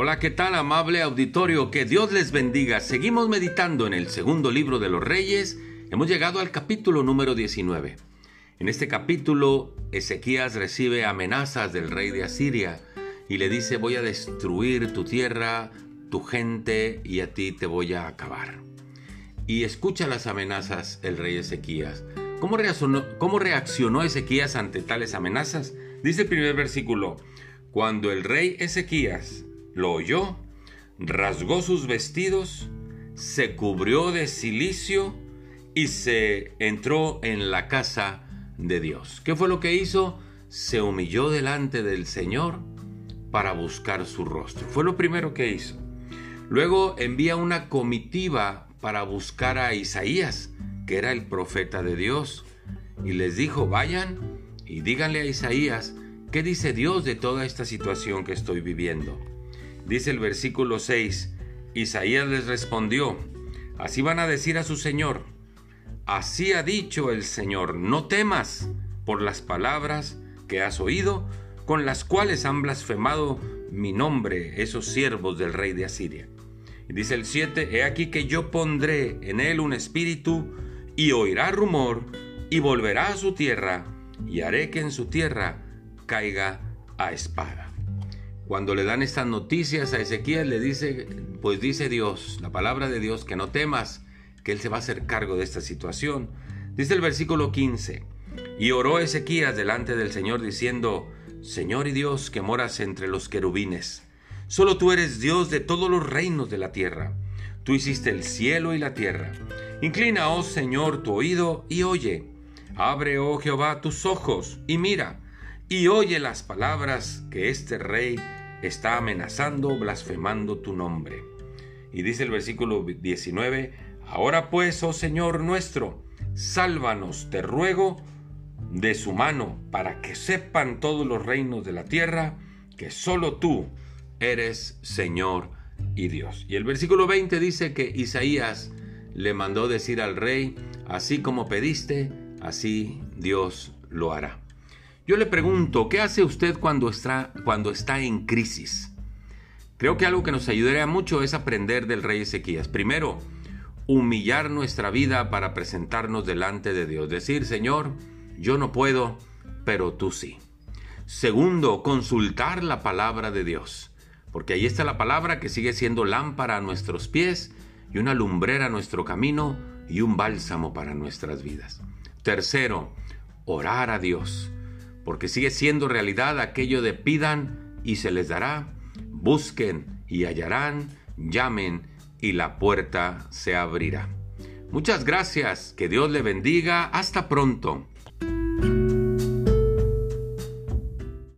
Hola, ¿qué tal amable auditorio? Que Dios les bendiga. Seguimos meditando en el segundo libro de los Reyes. Hemos llegado al capítulo número 19. En este capítulo, Ezequías recibe amenazas del rey de Asiria y le dice, voy a destruir tu tierra, tu gente y a ti te voy a acabar. Y escucha las amenazas el rey Ezequías. ¿Cómo reaccionó, ¿Cómo reaccionó Ezequías ante tales amenazas? Dice el primer versículo, cuando el rey Ezequías lo oyó, rasgó sus vestidos, se cubrió de silicio y se entró en la casa de Dios. ¿Qué fue lo que hizo? Se humilló delante del Señor para buscar su rostro. Fue lo primero que hizo. Luego envía una comitiva para buscar a Isaías, que era el profeta de Dios, y les dijo, vayan y díganle a Isaías, ¿qué dice Dios de toda esta situación que estoy viviendo? Dice el versículo 6, Isaías les respondió, así van a decir a su Señor, así ha dicho el Señor, no temas por las palabras que has oído, con las cuales han blasfemado mi nombre esos siervos del rey de Asiria. Dice el 7, he aquí que yo pondré en él un espíritu y oirá rumor y volverá a su tierra y haré que en su tierra caiga a espada. Cuando le dan estas noticias a Ezequiel le dice, pues dice Dios, la palabra de Dios, que no temas, que él se va a hacer cargo de esta situación. Dice el versículo 15, y oró Ezequías delante del Señor diciendo, Señor y Dios que moras entre los querubines, solo tú eres Dios de todos los reinos de la tierra. Tú hiciste el cielo y la tierra. Inclina, oh Señor, tu oído y oye. Abre, oh Jehová, tus ojos y mira, y oye las palabras que este rey está amenazando, blasfemando tu nombre. Y dice el versículo 19, Ahora pues, oh Señor nuestro, sálvanos, te ruego, de su mano, para que sepan todos los reinos de la tierra que solo tú eres Señor y Dios. Y el versículo 20 dice que Isaías le mandó decir al rey, así como pediste, así Dios lo hará. Yo le pregunto, ¿qué hace usted cuando está, cuando está en crisis? Creo que algo que nos ayudaría mucho es aprender del rey Ezequías. Primero, humillar nuestra vida para presentarnos delante de Dios. Decir, Señor, yo no puedo, pero tú sí. Segundo, consultar la palabra de Dios, porque ahí está la palabra que sigue siendo lámpara a nuestros pies y una lumbrera a nuestro camino y un bálsamo para nuestras vidas. Tercero, orar a Dios, porque sigue siendo realidad aquello de pidan y se les dará, busquen y hallarán, llamen y la puerta se abrirá. Muchas gracias, que Dios le bendiga, hasta pronto.